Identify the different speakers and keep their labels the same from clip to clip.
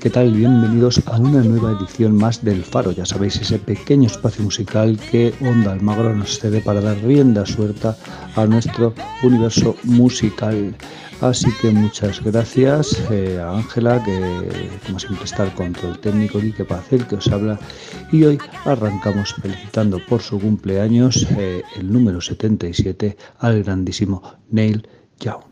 Speaker 1: ¿qué tal? Bienvenidos a una nueva edición más del Faro. Ya sabéis, ese pequeño espacio musical que Onda Almagro nos cede para dar rienda suelta a nuestro universo musical. Así que muchas gracias eh, a Ángela, que como siempre está al control técnico, y que el que os habla. Y hoy arrancamos felicitando por su cumpleaños, eh, el número 77, al grandísimo Neil Young.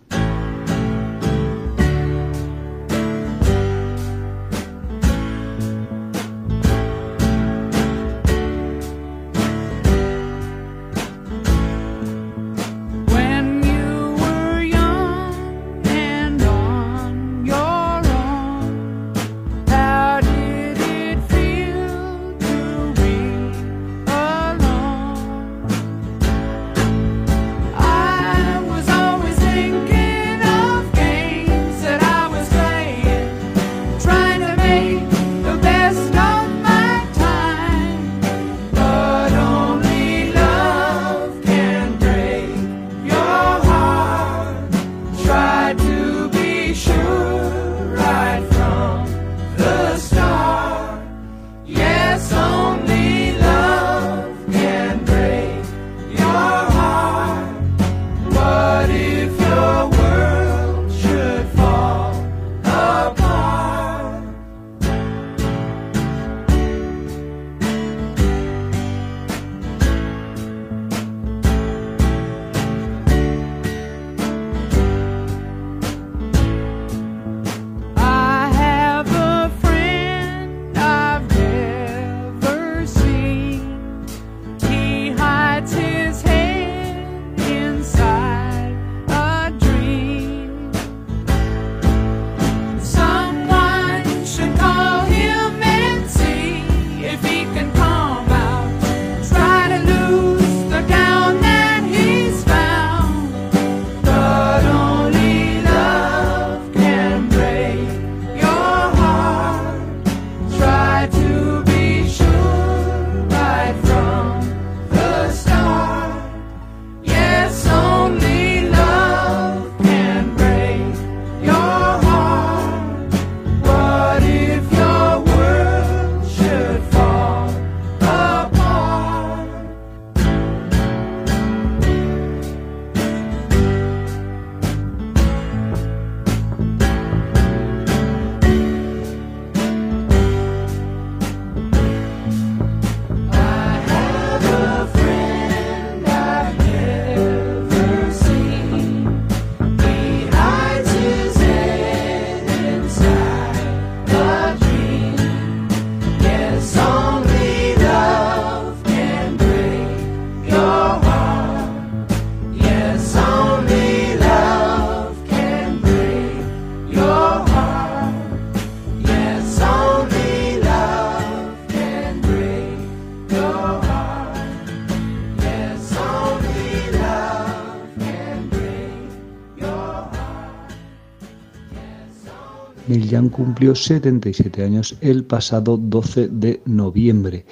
Speaker 1: Neil cumplió 77 años el pasado 12 de noviembre.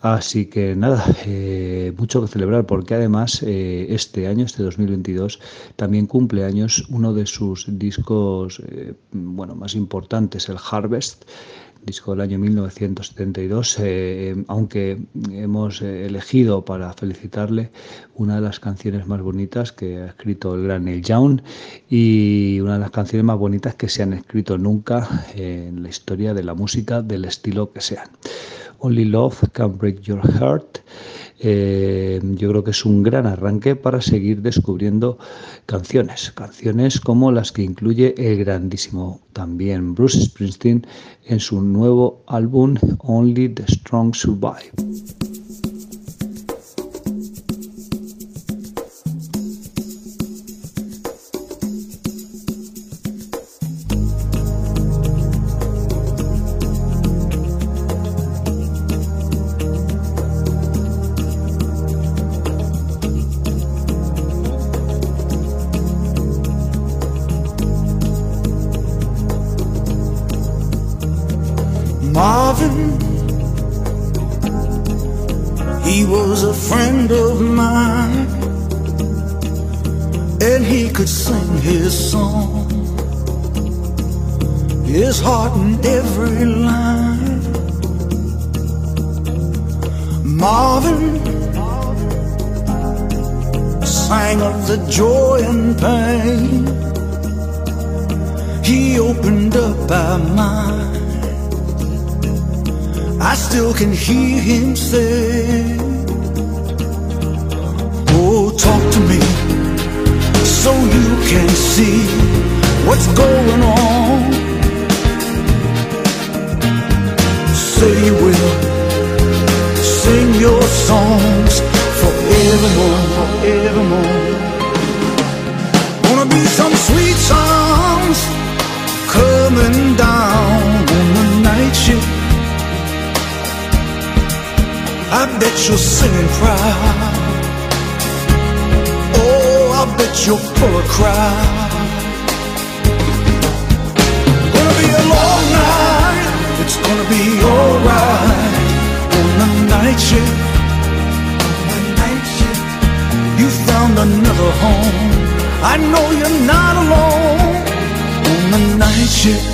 Speaker 1: Así que nada, eh, mucho que celebrar porque además eh, este año, este 2022, también cumple años uno de sus discos eh, bueno, más importantes, el Harvest, disco del año 1972, eh, aunque hemos eh, elegido para felicitarle una de las canciones más bonitas que ha escrito el gran Neil Young y una de las canciones más bonitas que se han escrito nunca en la historia de la música del estilo que sean. Only Love Can Break Your Heart. Eh, yo creo que es un gran arranque para seguir descubriendo canciones, canciones como las que incluye el grandísimo también Bruce Springsteen en su nuevo álbum Only the Strong Survive.
Speaker 2: Sang of the joy and pain. He opened up our mind. I still can hear him say, Oh, talk to me so you can see what's going on. Say you will your songs forevermore, forevermore. Gonna be some sweet songs coming down on the night shift. I bet you're singing proud. Oh, I bet you're full of crowd. I know you're not alone on the night shift.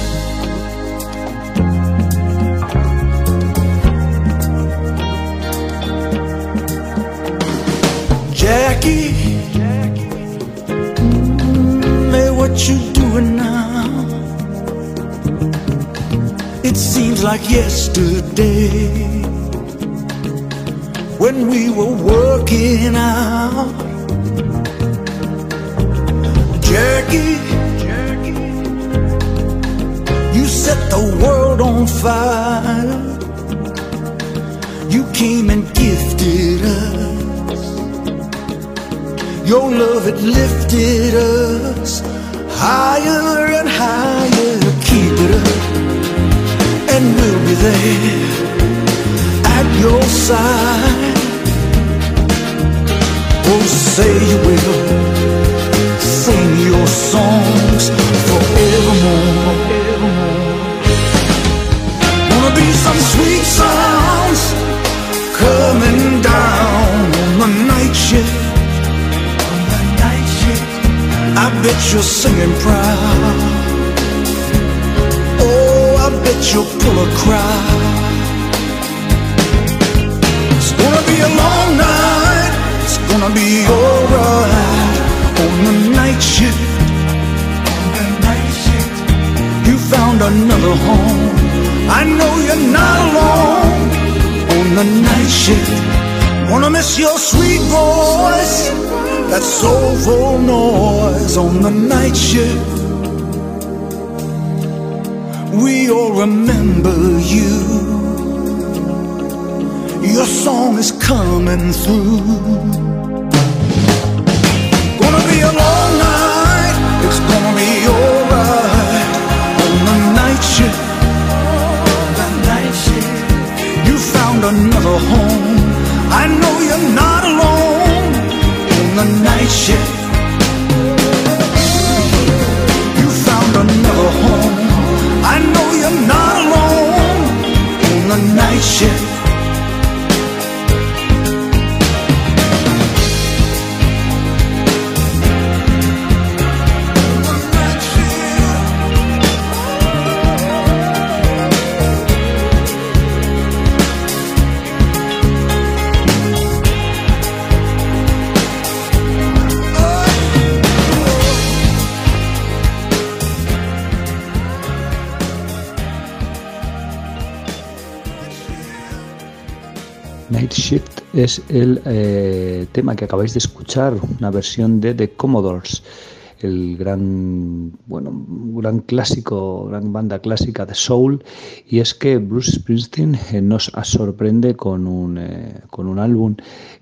Speaker 2: Jackie, hey, what you doing now? It seems like yesterday when we were working out. Jackie, you set the world on fire. You came and gifted us. Your love, it lifted us higher and higher. Keep it up, and we'll be there at your side. Oh, say you will singing proud. Oh, I bet you'll pull a crowd. It's gonna be a long night. It's gonna be alright on the night shift. You found another home. I know you're not alone on the night shift. Wanna miss your sweet voice, that soulful noise on the night shift. We all remember you. Your song is coming through. Gonna be a long night. It's gonna be alright on the night shift. The night shift. You found another home. I know you're not the night shift. You found another home. I know you're not alone on the night shift.
Speaker 3: Night Shift es el eh, tema que acabáis de escuchar, una versión de The Commodores, el gran, bueno, gran clásico, gran banda clásica de soul. Y es que Bruce Springsteen eh, nos sorprende con un, eh, con un álbum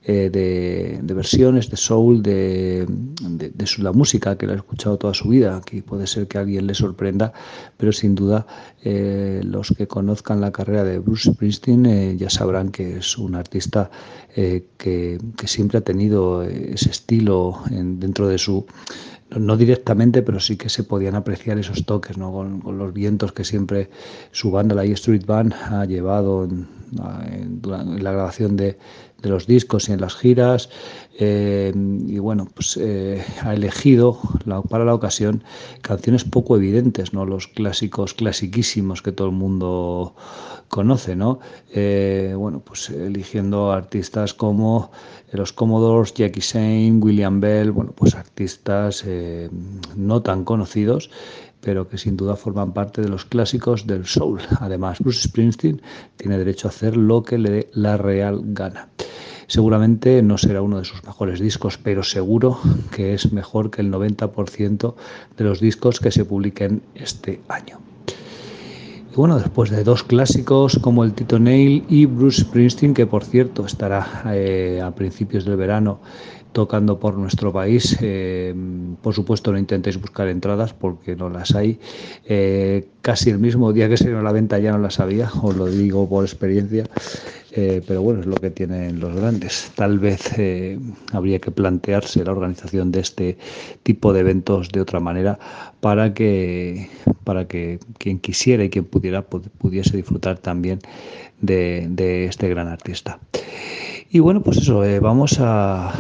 Speaker 3: eh, de, de, versiones de soul de, de, su, la música que la ha escuchado toda su vida. Aquí puede ser que a alguien le sorprenda, pero sin duda los que conozcan la carrera de Bruce Springsteen ya sabrán que es un artista que, que, siempre ha tenido ese estilo en, dentro de su no directamente, pero sí que se podían apreciar esos toques, ¿no? con, los vientos que siempre su banda, la E Street Band, ha llevado en, en, en la grabación de, de los discos y en las giras. Eh, y bueno, pues eh, ha elegido para la ocasión canciones poco evidentes, ¿no? Los clásicos, clasiquísimos que todo el mundo conoce, ¿no? Eh, bueno, pues eligiendo artistas como los Commodores, Jackie Shane, William Bell, bueno, pues artistas no tan conocidos pero que sin duda forman parte de los clásicos del soul. Además, Bruce Springsteen tiene derecho a hacer lo que le dé la real gana. Seguramente no será uno de sus mejores discos, pero seguro que es mejor que el 90% de los discos que se publiquen este año. Y bueno, después de dos clásicos como el Tito Neil y Bruce Springsteen, que por cierto estará eh, a principios del verano tocando por nuestro país. Eh, por supuesto, no intentéis buscar entradas porque no las hay. Eh, casi el mismo día que se dio la venta ya no las había, os lo digo por experiencia. Eh, pero bueno, es lo que tienen los grandes. Tal vez habría que plantearse la organización de este tipo de eventos de otra manera para que, para que quien quisiera y quien pudiera pudiese disfrutar también de este gran artista. Y bueno, pues eso, eh, vamos a,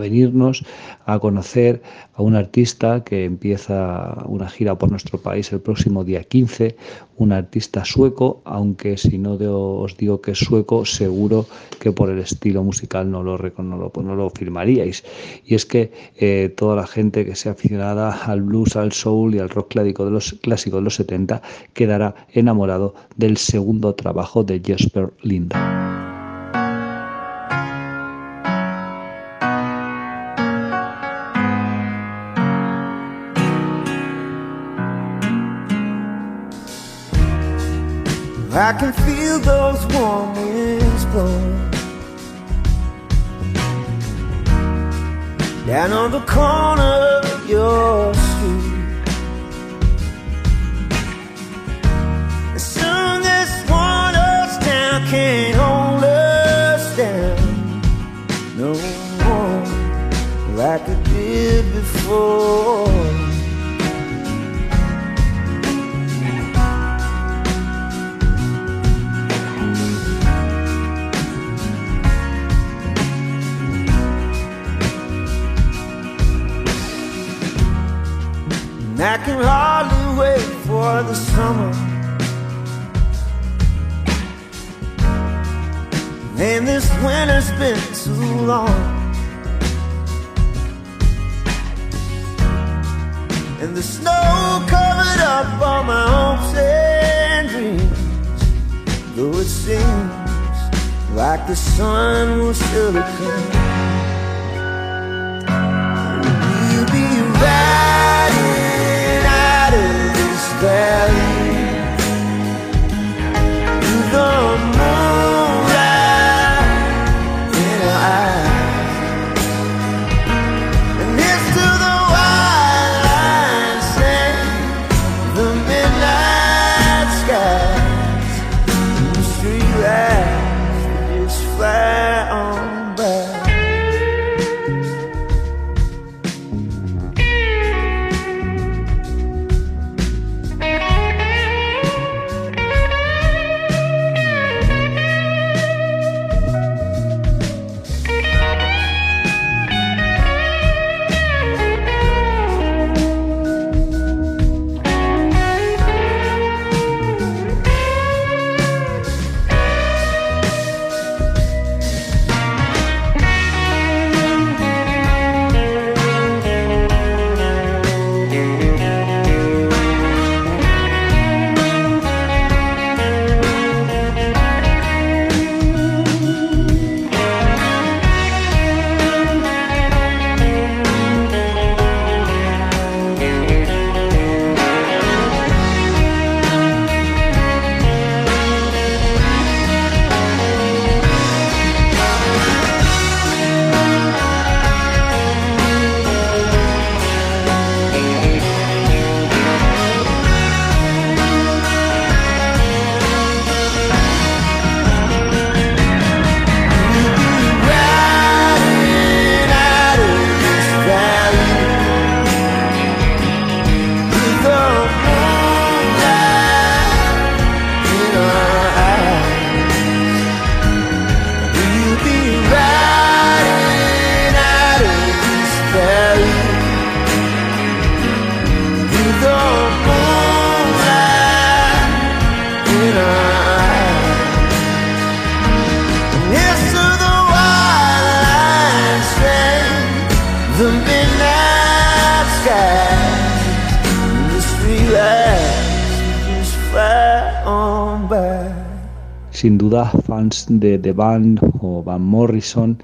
Speaker 3: venirnos a conocer a un artista que empieza una gira por nuestro país el próximo día 15, un artista sueco, aunque si no os digo que es sueco, seguro que por el estilo musical no lo, no lo, no lo firmaríais. Y es que eh, toda la gente que sea aficionada al blues, al soul y al rock clásico de los, clásicos de los 70 quedará enamorado del segundo trabajo de Jesper Linda. I can feel those warm winds blowing down on the corner sin duda fans de The Band o Van Morrison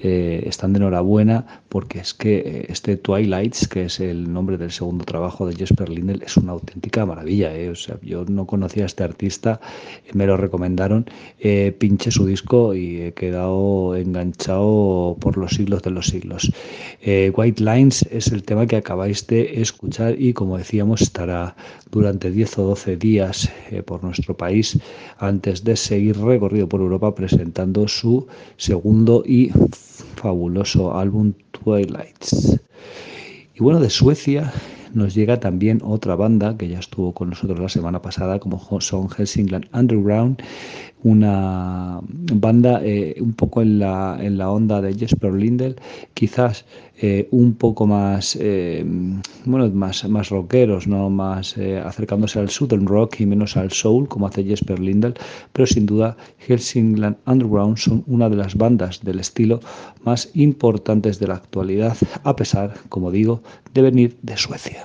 Speaker 3: eh, están de enhorabuena porque es que eh, este Twilights, que es el nombre del segundo trabajo de Jesper Lindell, es una auténtica maravilla. Eh. O sea, yo no conocía a este artista, me lo recomendaron, pinché su disco y he quedado enganchado por los siglos de los siglos. White Lines es el tema que acabáis de escuchar y como decíamos estará durante 10 o 12 días por nuestro país antes de seguir recorrido por Europa presentando su segundo y fabuloso álbum Twilights. Y bueno, de Suecia nos llega también otra banda que ya estuvo con nosotros la semana pasada, como son Helsingland Underground, una banda eh, un poco en la, en la onda de Jesper Lindell, quizás eh, un poco más, eh, bueno, más, más rockeros, ¿no? más acercándose al southern rock y menos al soul, como hace Jesper Lindell, pero sin duda Helsingland Underground son una de las bandas del estilo más importantes de la actualidad, a pesar, como digo, de venir de Suecia.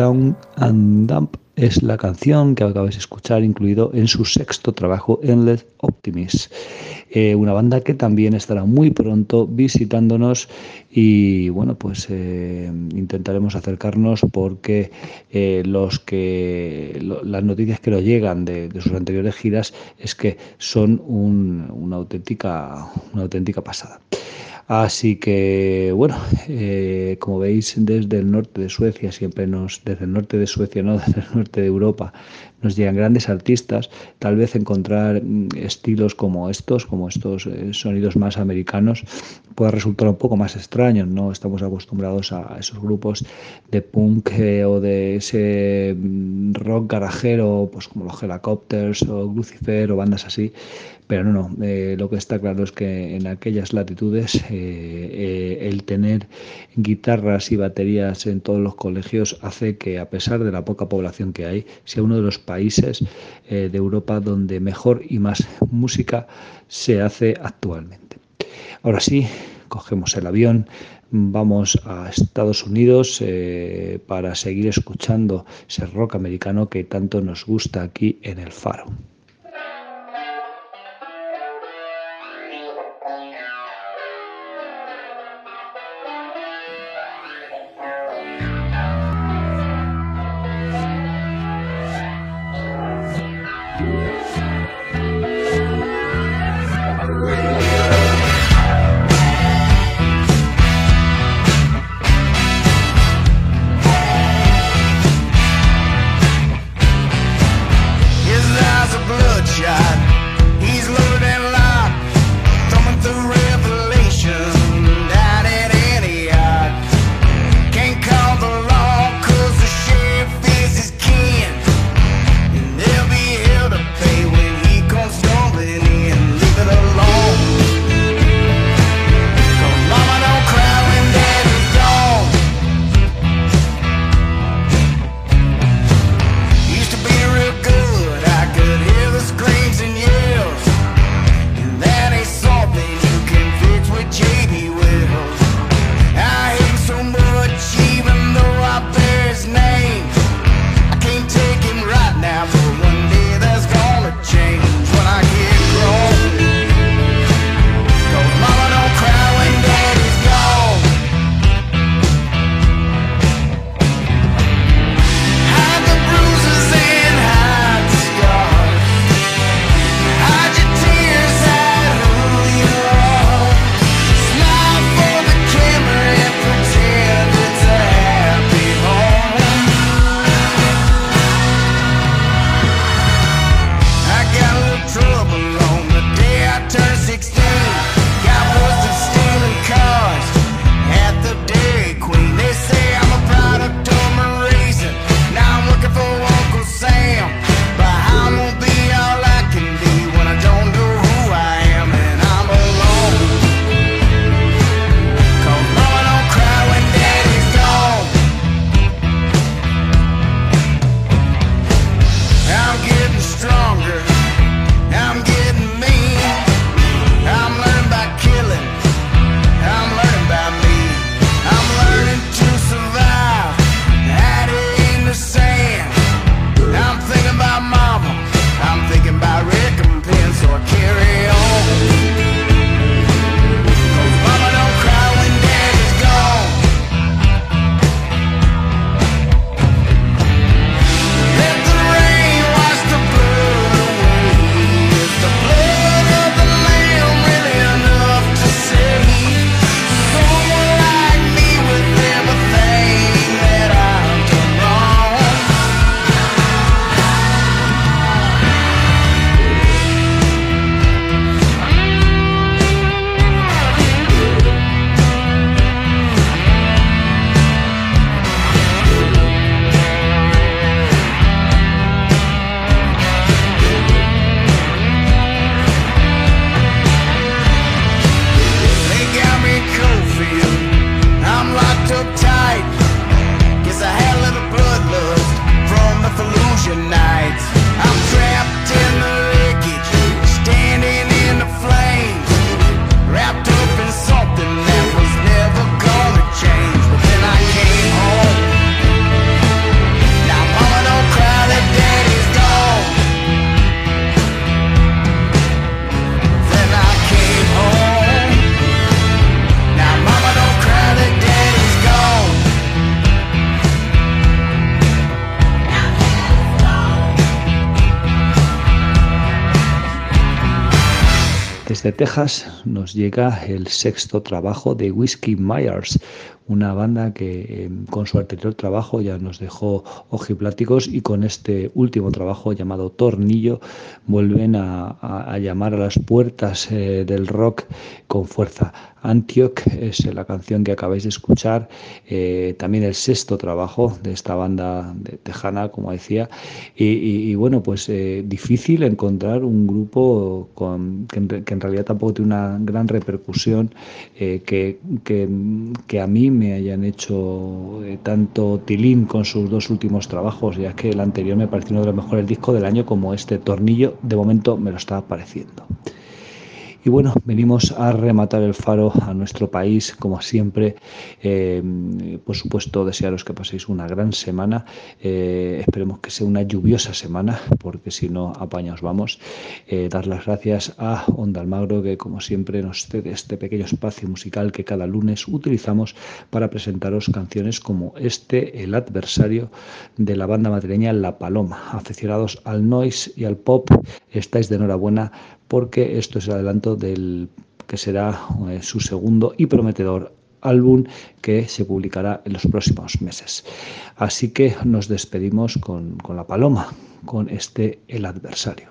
Speaker 3: Young and Dump es la canción que acabáis de escuchar, incluido en su sexto trabajo, Endless Optimist. Eh, una banda que también estará muy pronto visitándonos y bueno, pues eh, intentaremos acercarnos porque eh, los que las noticias que nos llegan de, sus anteriores giras es que son una auténtica una auténtica pasada. Así que, bueno, eh, como veis, desde el norte de Suecia, siempre nos, desde el norte de Suecia, no desde el norte de Europa, nos llegan grandes artistas. Tal vez encontrar mm, estilos como estos, como estos sonidos más americanos, pueda resultar un poco más extraño. No estamos acostumbrados a esos grupos de punk eh, o de ese mm, rock garajero, pues como los Helicopters o Lucifer o bandas así pero no, no, eh, lo que está claro es que en aquellas latitudes eh, el tener guitarras y baterías en todos los colegios hace que a pesar de la poca población que hay, sea uno de los países de Europa donde mejor y más música se hace actualmente. Ahora sí, cogemos el avión, vamos a Estados Unidos para seguir escuchando ese rock americano que tanto nos gusta aquí en el Faro. Desde Texas nos llega el sexto trabajo de Whiskey Myers, una banda que em, con su anterior trabajo ya nos dejó ojipláticos y con este último trabajo llamado Tornillo vuelven a, llamar a las puertas eh, del rock con fuerza. Antioch es la canción que acabáis de escuchar, eh, también el sexto trabajo de esta banda de tejana, como decía, y, bueno, pues eh, difícil encontrar un grupo con, que, en, realidad tampoco tiene una gran repercusión, que, que a mí me hayan hecho eh, tanto tilín con sus dos últimos trabajos, ya que el anterior me pareció uno de los mejores discos del año, como este tornillo, de momento me lo está pareciendo. Y bueno, venimos a rematar el faro a nuestro país, como siempre. Eh, por supuesto, desearos que paséis una gran semana. Eh, esperemos que sea una lluviosa semana, porque si no, apañaos vamos. Eh, dar las gracias a Onda Almagro, que como siempre nos cede este pequeño espacio musical que cada lunes utilizamos para presentaros canciones como este, El adversario de la banda madrileña La Paloma. Aficionados al noise y al pop, estáis de enhorabuena porque esto es el adelanto del que será eh, su segundo y prometedor álbum que se publicará en los próximos meses. Así que nos despedimos con, con la paloma, con este El adversario.